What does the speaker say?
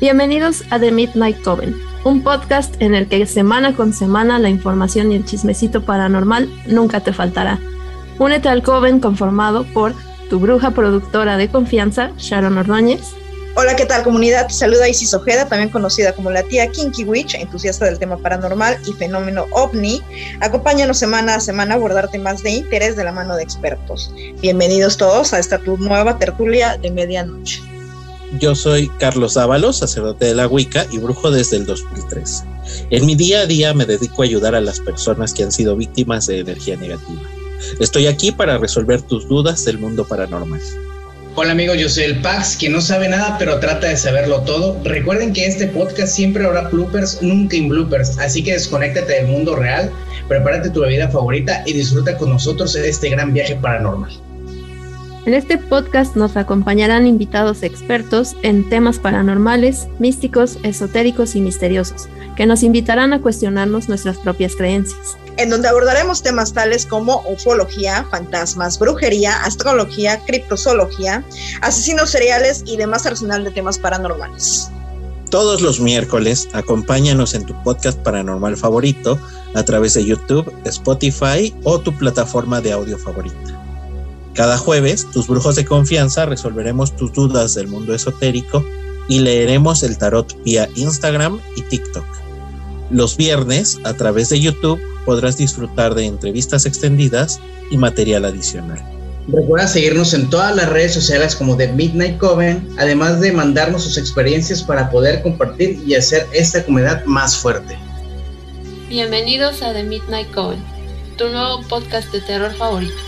Bienvenidos a The Midnight Coven, un podcast en el que semana con semana la información y el chismecito paranormal nunca te faltará. Únete al Coven conformado por tu bruja productora de confianza, Sharon Ordóñez. Hola, ¿qué tal comunidad? saluda Isis Ojeda, también conocida como la tía Kinky Witch, entusiasta del tema paranormal y fenómeno ovni. Acompáñanos semana a semana a abordar temas de interés de la mano de expertos. Bienvenidos todos a esta tu nueva tertulia de medianoche. Yo soy Carlos Ábalos, sacerdote de la Wicca y brujo desde el 2003. En mi día a día me dedico a ayudar a las personas que han sido víctimas de energía negativa. Estoy aquí para resolver tus dudas del mundo paranormal. Hola amigos, yo soy el Pax, quien no sabe nada pero trata de saberlo todo. Recuerden que este podcast siempre habrá bloopers, nunca in bloopers, así que desconéctate del mundo real, prepárate tu bebida favorita y disfruta con nosotros este gran viaje paranormal. En este podcast nos acompañarán invitados expertos en temas paranormales, místicos, esotéricos y misteriosos, que nos invitarán a cuestionarnos nuestras propias creencias. En donde abordaremos temas tales como ufología, fantasmas, brujería, astrología, criptozoología, asesinos seriales y demás arsenal de temas paranormales. Todos los miércoles, acompáñanos en tu podcast paranormal favorito a través de YouTube, Spotify o tu plataforma de audio favorita. Cada jueves, tus brujos de confianza resolveremos tus dudas del mundo esotérico y leeremos el tarot vía Instagram y TikTok. Los viernes, a través de YouTube, podrás disfrutar de entrevistas extendidas y material adicional. Recuerda seguirnos en todas las redes sociales como The Midnight Coven, además de mandarnos sus experiencias para poder compartir y hacer esta comunidad más fuerte. Bienvenidos a The Midnight Coven, tu nuevo podcast de terror favorito.